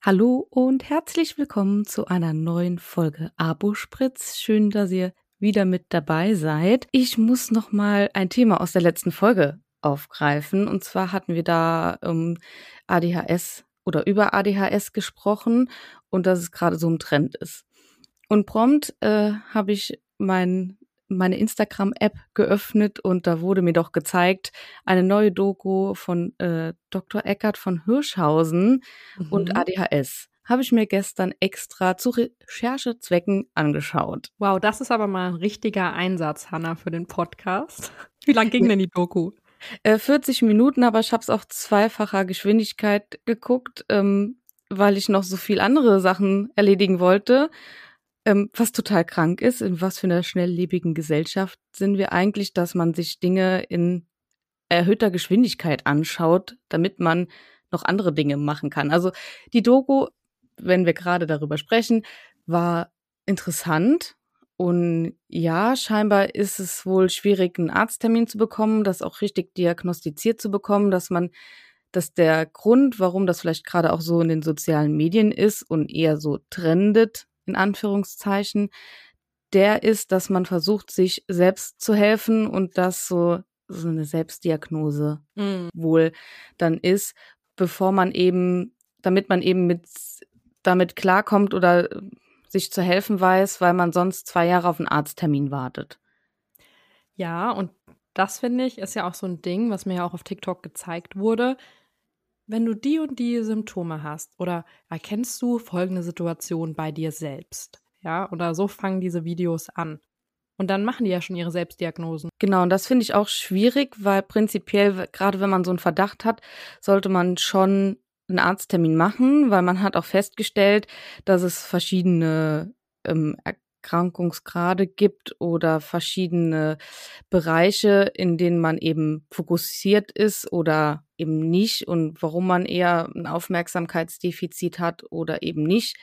Hallo und herzlich willkommen zu einer neuen Folge Abo Spritz. Schön, dass ihr wieder mit dabei seid. Ich muss noch mal ein Thema aus der letzten Folge aufgreifen und zwar hatten wir da um ADHS oder über ADHS gesprochen und dass es gerade so ein Trend ist. Und prompt äh, habe ich mein meine Instagram-App geöffnet und da wurde mir doch gezeigt, eine neue Doku von äh, Dr. Eckert von Hirschhausen mhm. und ADHS. Habe ich mir gestern extra zu Recherchezwecken angeschaut. Wow, das ist aber mal ein richtiger Einsatz, Hanna, für den Podcast. Wie lang ging denn die Doku? Äh, 40 Minuten, aber ich habe es auf zweifacher Geschwindigkeit geguckt, ähm, weil ich noch so viel andere Sachen erledigen wollte. Ähm, was total krank ist, in was für einer schnelllebigen Gesellschaft sind wir eigentlich, dass man sich Dinge in erhöhter Geschwindigkeit anschaut, damit man noch andere Dinge machen kann. Also die Doku, wenn wir gerade darüber sprechen, war interessant. Und ja, scheinbar ist es wohl schwierig, einen Arzttermin zu bekommen, das auch richtig diagnostiziert zu bekommen, dass man, dass der Grund, warum das vielleicht gerade auch so in den sozialen Medien ist und eher so trendet, in Anführungszeichen, der ist, dass man versucht, sich selbst zu helfen und das so, so eine Selbstdiagnose mhm. wohl dann ist, bevor man eben, damit man eben mit, damit klarkommt oder sich zu helfen weiß, weil man sonst zwei Jahre auf einen Arzttermin wartet. Ja, und das finde ich, ist ja auch so ein Ding, was mir ja auch auf TikTok gezeigt wurde. Wenn du die und die Symptome hast oder erkennst du folgende Situation bei dir selbst, ja, oder so fangen diese Videos an. Und dann machen die ja schon ihre Selbstdiagnosen. Genau, und das finde ich auch schwierig, weil prinzipiell, gerade wenn man so einen Verdacht hat, sollte man schon einen Arzttermin machen, weil man hat auch festgestellt, dass es verschiedene ähm, Erkrankungsgrade gibt oder verschiedene Bereiche, in denen man eben fokussiert ist oder eben nicht und warum man eher ein Aufmerksamkeitsdefizit hat oder eben nicht.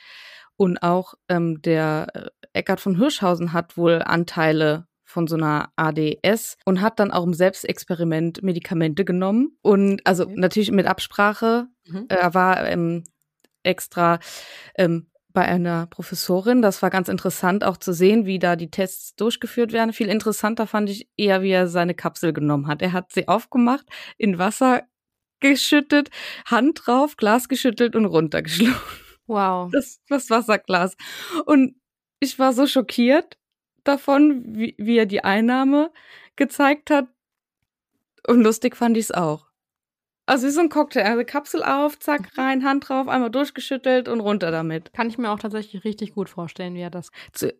Und auch ähm, der äh, Eckart von Hirschhausen hat wohl Anteile von so einer ADS und hat dann auch im Selbstexperiment Medikamente genommen und also okay. natürlich mit Absprache. Mhm. Er war ähm, extra ähm, bei einer Professorin. Das war ganz interessant auch zu sehen, wie da die Tests durchgeführt werden. Viel interessanter fand ich eher, wie er seine Kapsel genommen hat. Er hat sie aufgemacht, in Wasser geschüttet, Hand drauf, Glas geschüttelt und runtergeschluckt. Wow. Das, das Wasserglas. Und ich war so schockiert davon, wie, wie er die Einnahme gezeigt hat. Und lustig fand ich es auch. Also wie so ein Cocktail. Also Kapsel auf, zack, mhm. rein, Hand drauf, einmal durchgeschüttelt und runter damit. Kann ich mir auch tatsächlich richtig gut vorstellen, wie er das.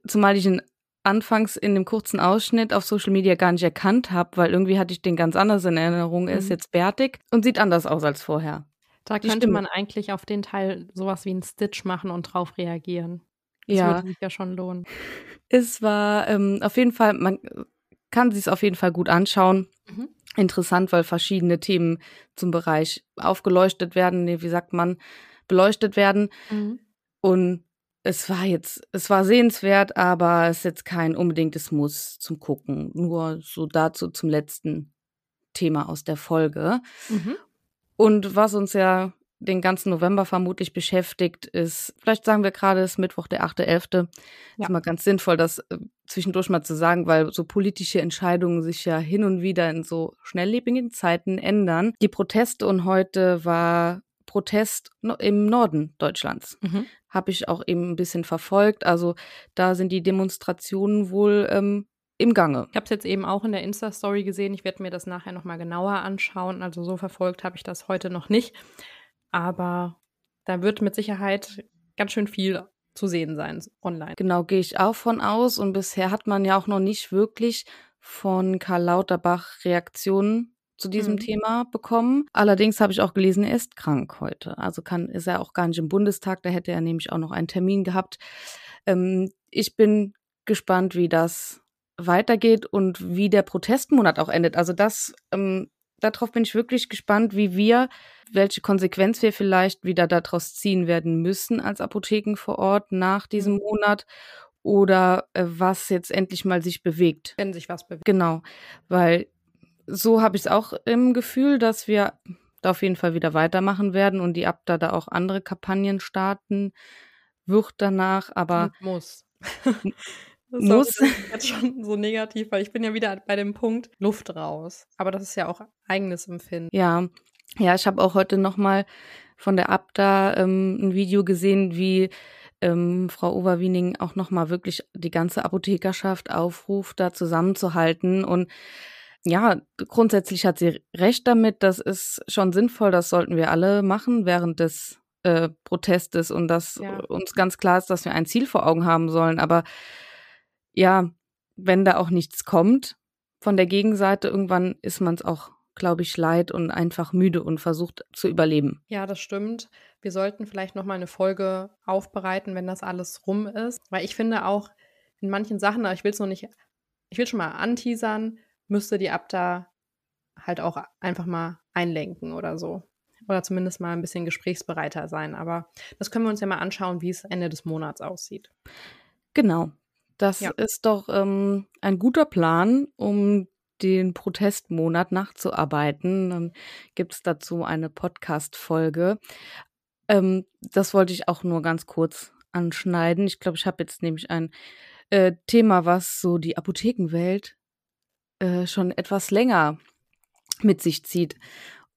Zumal ich ihn anfangs in dem kurzen Ausschnitt auf Social Media gar nicht erkannt habe, weil irgendwie hatte ich den ganz anders in Erinnerung. Er ist mhm. jetzt bärtig und sieht anders aus als vorher. Da Die könnte Stimme. man eigentlich auf den Teil sowas wie einen Stitch machen und drauf reagieren. Das ja. würde sich ja schon lohnen. Es war ähm, auf jeden Fall, man kann sich es auf jeden Fall gut anschauen. Mhm interessant, weil verschiedene Themen zum Bereich aufgeleuchtet werden, nee, wie sagt man, beleuchtet werden. Mhm. Und es war jetzt, es war sehenswert, aber es ist jetzt kein unbedingtes Muss zum Gucken. Nur so dazu zum letzten Thema aus der Folge. Mhm. Und was uns ja den ganzen November vermutlich beschäftigt, ist, vielleicht sagen wir gerade, es ist Mittwoch, der 8.11. Ja. Ist mal ganz sinnvoll, das äh, zwischendurch mal zu sagen, weil so politische Entscheidungen sich ja hin und wieder in so schnelllebigen Zeiten ändern. Die Proteste und heute war Protest im Norden Deutschlands. Mhm. Habe ich auch eben ein bisschen verfolgt. Also da sind die Demonstrationen wohl ähm, im Gange. Ich habe es jetzt eben auch in der Insta-Story gesehen. Ich werde mir das nachher nochmal genauer anschauen. Also so verfolgt habe ich das heute noch nicht. Aber da wird mit Sicherheit ganz schön viel zu sehen sein online. Genau, gehe ich auch von aus. Und bisher hat man ja auch noch nicht wirklich von Karl Lauterbach Reaktionen zu diesem mhm. Thema bekommen. Allerdings habe ich auch gelesen, er ist krank heute. Also kann, ist er auch gar nicht im Bundestag. Da hätte er nämlich auch noch einen Termin gehabt. Ähm, ich bin gespannt, wie das weitergeht und wie der Protestmonat auch endet. Also das, ähm, darauf bin ich wirklich gespannt, wie wir welche Konsequenz wir vielleicht wieder daraus ziehen werden müssen als Apotheken vor Ort nach diesem mhm. Monat oder äh, was jetzt endlich mal sich bewegt. Wenn sich was bewegt. Genau, weil so habe ich es auch im Gefühl, dass wir da auf jeden Fall wieder weitermachen werden und die Abda da auch andere Kampagnen starten wird danach, aber Und muss. muss. Das ist jetzt schon so negativ, weil ich bin ja wieder bei dem Punkt Luft raus. Aber das ist ja auch eigenes Empfinden. Ja, ja, ich habe auch heute noch mal von der Abda ähm, ein Video gesehen, wie ähm, Frau Overwiening auch noch mal wirklich die ganze Apothekerschaft aufruft, da zusammenzuhalten und ja, grundsätzlich hat sie recht damit. Das ist schon sinnvoll. Das sollten wir alle machen während des äh, Protestes und dass Ja. uns ganz klar ist, dass wir ein Ziel vor Augen haben sollen. Aber ja, wenn da auch nichts kommt von der Gegenseite, irgendwann ist man es auch, glaube ich, leid und einfach müde und versucht zu überleben. Ja, das stimmt. Wir sollten vielleicht noch mal eine Folge aufbereiten, wenn das alles rum ist, weil ich finde auch in manchen Sachen, aber ich will es noch nicht, ich will schon mal anteasern, müsste die Abda halt auch einfach mal einlenken oder so. Oder zumindest mal ein bisschen gesprächsbereiter sein. Aber das können wir uns ja mal anschauen, wie es Ende des Monats aussieht. Genau. Das Ja. ist doch ähm, ein guter Plan, um den Protestmonat nachzuarbeiten. Dann gibt es dazu eine Podcast-Folge. Ähm, das wollte ich auch nur ganz kurz anschneiden. Ich glaube, ich habe jetzt nämlich ein äh, Thema, was so die Apothekenwelt äh, schon etwas länger mit sich zieht.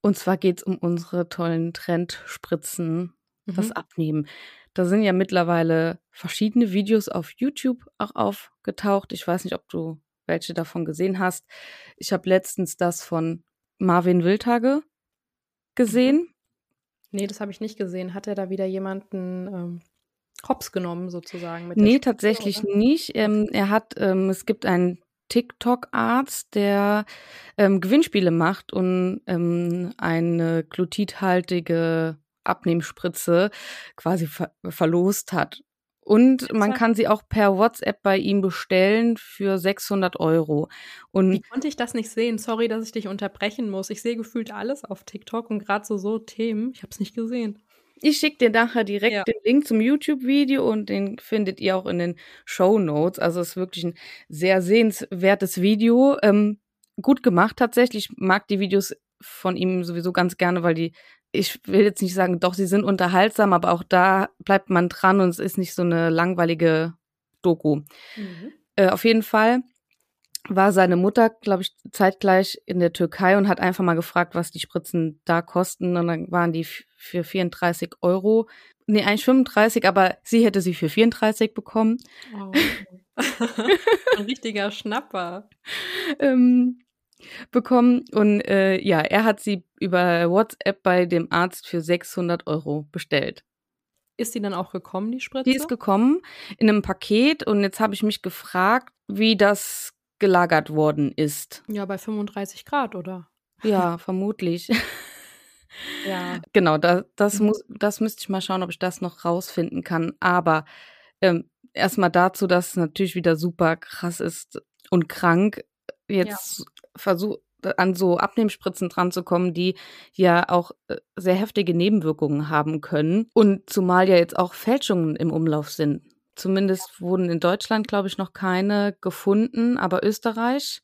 Und zwar geht es um unsere tollen Trendspritzen, das Mhm. Abnehmen. Da sind ja mittlerweile verschiedene Videos auf YouTube auch aufgetaucht. Ich weiß nicht, ob du welche davon gesehen hast. Ich habe letztens das von Marvin Wildhage gesehen. Nee, das habe ich nicht gesehen. Hat er da wieder jemanden ähm, hops genommen, sozusagen? Mit Nee, tatsächlich oder? nicht. Ähm, er hat, ähm, es gibt einen TikTok-Arzt, der ähm, Gewinnspiele macht und ähm, eine glutidhaltige Abnehmspritze quasi ver verlost hat. Und man kann sie auch per WhatsApp bei ihm bestellen für 600 Euro. Wie Und konnte ich das nicht sehen? Sorry, dass ich dich unterbrechen muss. Ich sehe gefühlt alles auf TikTok und gerade so, so Themen. Ich habe es nicht gesehen. Ich schicke dir nachher direkt Ja. den Link zum YouTube-Video und den findet ihr auch in den Show Notes. Also es ist wirklich ein sehr sehenswertes Video. Ähm, gut gemacht tatsächlich. Ich mag die Videos von ihm sowieso ganz gerne, weil die, ich will jetzt nicht sagen, doch, sie sind unterhaltsam, aber auch da bleibt man dran und es ist nicht so eine langweilige Doku. Äh, auf jeden Fall war seine Mutter, glaube ich, zeitgleich in der Türkei und hat einfach mal gefragt, was die Spritzen da kosten. Und dann waren die für 34 Euro. Nee, eigentlich 35, aber sie hätte sie für 34 bekommen. Oh. Ein richtiger Schnapper. Ähm, bekommen. Und äh, ja, er hat sie über WhatsApp bei dem Arzt für 600 Euro bestellt. Ist die dann auch gekommen, die Spritze? Die ist gekommen in einem Paket und jetzt habe ich mich gefragt, wie das gelagert worden ist. ja, bei 35 Grad, oder? Ja, vermutlich. Ja. Genau, da, das Mhm. muss, das müsste ich mal schauen, ob ich das noch rausfinden kann. Aber ähm, erstmal dazu, dass es natürlich wieder super krass ist und krank, jetzt versuch an so Abnehmspritzen dran zu kommen, die ja auch äh, sehr heftige Nebenwirkungen haben können. Und zumal ja jetzt auch Fälschungen im Umlauf sind. Zumindest wurden in Deutschland, glaube ich, noch keine gefunden, aber Österreich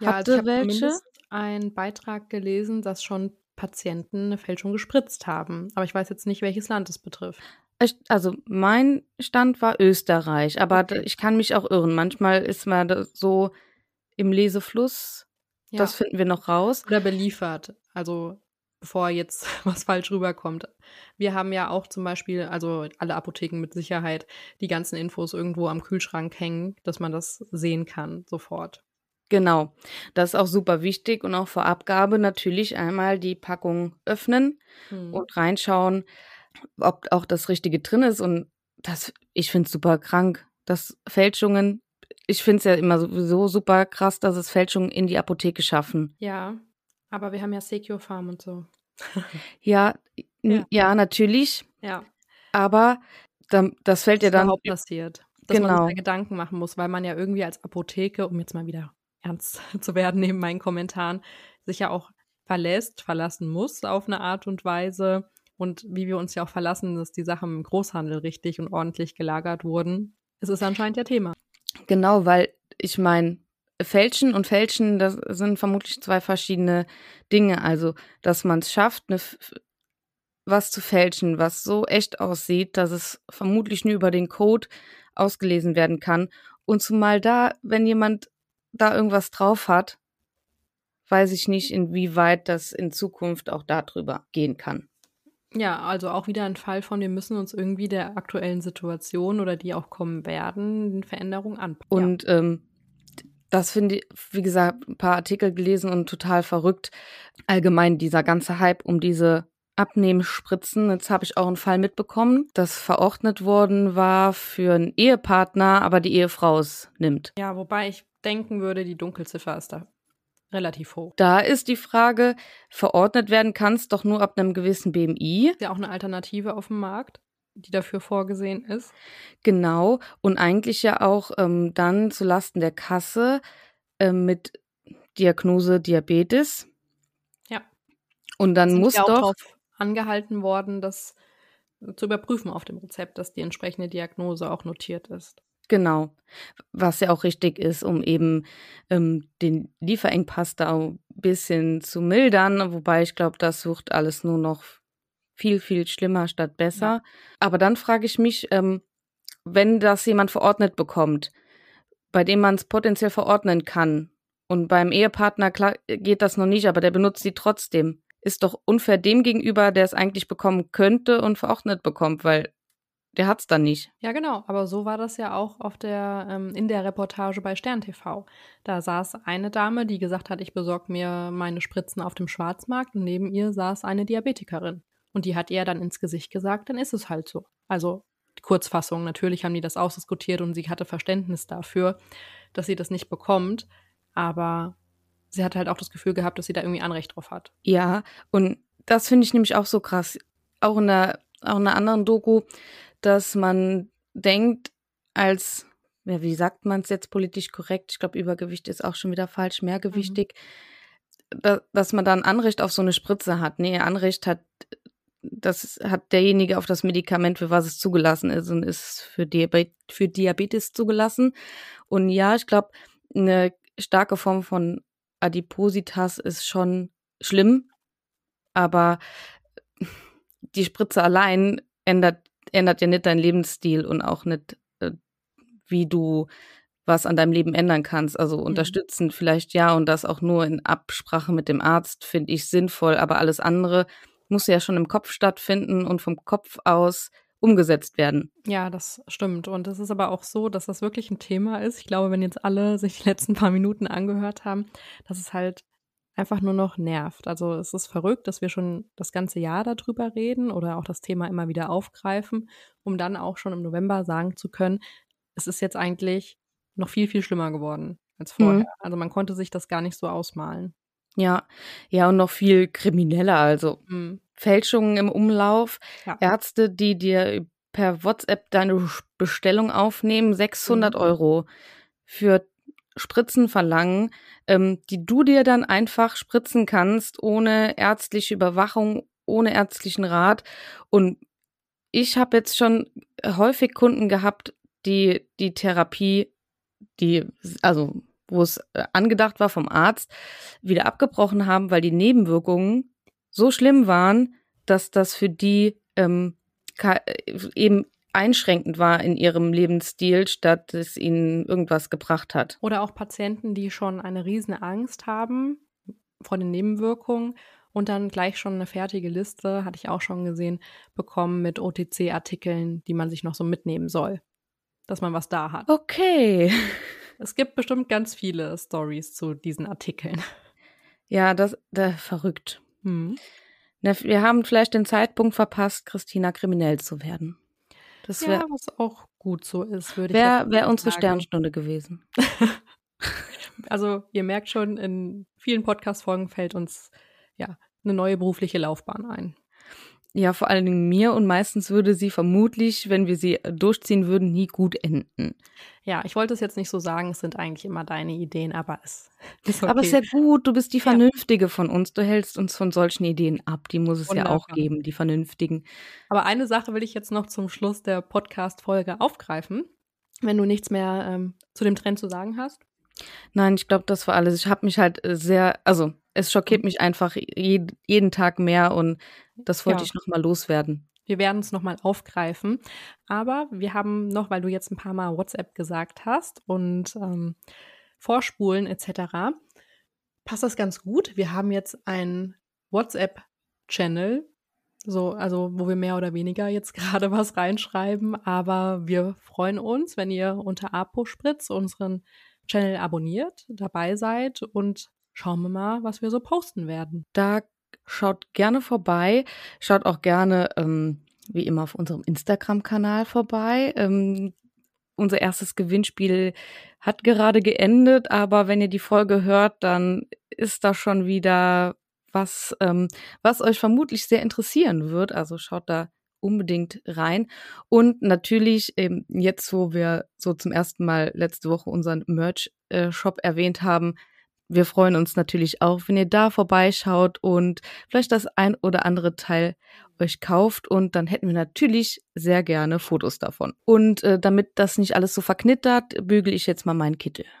Ja, also hatte ich habe welche. einen Beitrag gelesen, dass schon Patienten eine Fälschung gespritzt haben. Aber ich weiß jetzt nicht, welches Land es betrifft. Ich- Also mein Stand war Österreich, aber Okay. ich kann mich auch irren. Manchmal ist man so im Lesefluss. Ja. Das finden wir noch raus. Oder beliefert. Also bevor jetzt was falsch rüberkommt. Wir haben ja auch zum Beispiel, also alle Apotheken mit Sicherheit, die ganzen Infos irgendwo am Kühlschrank hängen, dass man das sehen kann sofort. Genau. Das ist auch super wichtig und auch vor Abgabe natürlich einmal die Packung öffnen Hm. und reinschauen, ob auch das Richtige drin ist. Und das, ich finde es super krank, dass Fälschungen, ich finde es ja immer sowieso super krass, dass es Fälschungen in die Apotheke schaffen. Ja, aber wir haben ja Secure Farm und so. Ja, Ja. ja, natürlich. Ja, Aber dann, das fällt ja dann überhaupt passiert. Dass man Genau. sich da Gedanken machen muss, weil man ja irgendwie als Apotheke, um jetzt mal wieder ernst zu werden neben meinen Kommentaren, sich ja auch verlässt, verlassen muss auf eine Art und Weise. Und wie wir uns ja auch verlassen, dass die Sachen im Großhandel richtig und ordentlich gelagert wurden. Es ist anscheinend ja Thema. Genau, weil ich meine, Fälschen und Fälschen, das sind vermutlich zwei verschiedene Dinge. Also, dass man es schafft, eine, was zu fälschen, was so echt aussieht, dass es vermutlich nur über den Code ausgelesen werden kann. Und zumal da, wenn jemand da irgendwas drauf hat, weiß ich nicht, inwieweit das in Zukunft auch darüber gehen kann. Ja, also auch wieder ein Fall von, wir müssen uns irgendwie der aktuellen Situation oder die auch kommen werden, Veränderungen anpassen. Und ja. ähm, das finde ich, wie gesagt, ein paar Artikel gelesen und total verrückt. Allgemein dieser ganze Hype um diese Abnehmspritzen. Jetzt habe ich auch einen Fall mitbekommen, das verordnet worden war für einen Ehepartner, aber die Ehefrau es nimmt. Ja, wobei ich denken würde, die Dunkelziffer ist da relativ hoch. Da ist die Frage, verordnet werden kann es doch nur ab einem gewissen BMI. Ist ja auch eine Alternative auf dem Markt, die dafür vorgesehen ist. Genau. Und eigentlich ja auch ähm, dann zulasten der Kasse äh, mit Diagnose Diabetes. Ja. Und dann Sind muss ja doch angehalten worden, das zu überprüfen auf dem Rezept, dass die entsprechende Diagnose auch notiert ist. Genau. Was ja auch richtig ist, um eben ähm, den Lieferengpass da ein bisschen zu mildern. Wobei ich glaube, das sucht alles nur noch viel, viel schlimmer statt besser. Ja. Aber dann frage ich mich, ähm, wenn das jemand verordnet bekommt, bei dem man es potenziell verordnen kann, und beim Ehepartner klar, geht das noch nicht, aber der benutzt sie trotzdem, ist doch unfair dem gegenüber, der es eigentlich bekommen könnte und verordnet bekommt, weil der hat's dann nicht. Ja, genau. Aber so war das ja auch auf der, ähm, in der Reportage bei Stern TV. Da saß eine Dame, die gesagt hat, ich besorge mir meine Spritzen auf dem Schwarzmarkt und neben ihr saß eine Diabetikerin. Und die hat ihr dann ins Gesicht gesagt, dann ist es halt so. Also die Kurzfassung, natürlich haben die das ausdiskutiert und sie hatte Verständnis dafür, dass sie das nicht bekommt. Aber sie hat halt auch das Gefühl gehabt, dass sie da irgendwie Anrecht drauf hat. Ja, und das finde ich nämlich auch so krass. Auch in der, auch in einer anderen Doku dass man denkt, als, ja, wie sagt man es jetzt politisch korrekt? Ich glaube, Übergewicht ist auch schon wieder falsch, mehrgewichtig, mhm. da, dass man dann Anrecht auf so eine Spritze hat. Nee, Anrecht hat, das hat derjenige auf das Medikament, für was es zugelassen ist und ist für, Diabet für Diabetes zugelassen. Und ja, ich glaube, eine starke Form von Adipositas ist schon schlimm, aber die Spritze allein ändert ändert ja nicht deinen Lebensstil und auch nicht, äh, wie du was an deinem Leben ändern kannst. Also mhm. unterstützen vielleicht ja und das auch nur in Absprache mit dem Arzt finde ich sinnvoll, aber alles andere muss ja schon im Kopf stattfinden und vom Kopf aus umgesetzt werden. Ja, das stimmt. Und es ist aber auch so, dass das wirklich ein Thema ist. Ich glaube, wenn jetzt alle sich die letzten paar Minuten angehört haben, dass es halt einfach nur noch nervt. Also es ist verrückt, dass wir schon das ganze Jahr darüber reden oder auch das Thema immer wieder aufgreifen, um dann auch schon im November sagen zu können, es ist jetzt eigentlich noch viel, viel schlimmer geworden als vorher. Mhm. Also man konnte sich das gar nicht so ausmalen. Ja, ja, und noch viel krimineller. Also mhm. Fälschungen im Umlauf, ja. Ärzte, die dir per WhatsApp deine Bestellung aufnehmen, 600 mhm. Euro für Spritzen verlangen, ähm, die du dir dann einfach spritzen kannst, ohne ärztliche Überwachung, ohne ärztlichen Rat. Und ich habe jetzt schon häufig Kunden gehabt, die die Therapie, die, also wo es äh, angedacht war vom Arzt, wieder abgebrochen haben, weil die Nebenwirkungen so schlimm waren, dass das für die ähm, eben einschränkend war in ihrem Lebensstil, statt es ihnen irgendwas gebracht hat. Oder auch Patienten, die schon eine riesen Angst haben vor den Nebenwirkungen und dann gleich schon eine fertige Liste, hatte ich auch schon gesehen, bekommen mit OTC-Artikeln, die man sich noch so mitnehmen soll, dass man was da hat. Okay. Es gibt bestimmt ganz viele Stories zu diesen Artikeln. Ja, das, das verrückt. Hm. Wir haben vielleicht den Zeitpunkt verpasst, Christina kriminell zu werden. Das wär, ja, was auch gut so ist, würde ich Wäre wär unsere Sternstunde gewesen. also, ihr merkt schon, in vielen Podcast-Folgen fällt uns ja eine neue berufliche Laufbahn ein. Ja, vor allen Dingen mir und meistens würde sie vermutlich, wenn wir sie durchziehen würden, nie gut enden. Ja, ich wollte es jetzt nicht so sagen, es sind eigentlich immer deine Ideen, aber es ist okay. Aber es ist ja gut, du bist die Vernünftige ja. von uns, du hältst uns von solchen Ideen ab, die muss es Wunderbar. ja auch geben, die Vernünftigen. Aber eine Sache will ich jetzt noch zum Schluss der Podcast-Folge aufgreifen, wenn du nichts mehr ähm, zu dem Trend zu sagen hast. Nein, ich glaube, das war alles. Ich habe mich halt äh, sehr, also es schockiert mich einfach je, jeden Tag mehr und das wollte Ja. ich noch mal loswerden. Wir werden es nochmal aufgreifen. Aber wir haben noch, weil du jetzt ein paar Mal WhatsApp gesagt hast und ähm, Vorspulen etc., passt das ganz gut. Wir haben jetzt einen WhatsApp-Channel, so, also wo wir mehr oder weniger jetzt gerade was reinschreiben. Aber wir freuen uns, wenn ihr unter Apospritz unseren Channel abonniert, dabei seid und schauen wir mal, was wir so posten werden. Da schaut gerne vorbei. Schaut auch gerne, ähm, wie immer, auf unserem Instagram-Kanal vorbei. Ähm, unser erstes Gewinnspiel hat gerade geendet, aber wenn ihr die Folge hört, dann ist da schon wieder was, ähm, was euch vermutlich sehr interessieren wird. Also schaut da unbedingt rein. Und natürlich, ähm, jetzt, wo wir so zum ersten Mal letzte Woche unseren Merch-Shop erwähnt haben, wir freuen uns natürlich auch, wenn ihr da vorbeischaut und vielleicht das ein oder andere Teil euch kauft und dann hätten wir natürlich sehr gerne Fotos davon. Und äh, damit das nicht alles so verknittert, bügel ich jetzt mal meinen Kittel.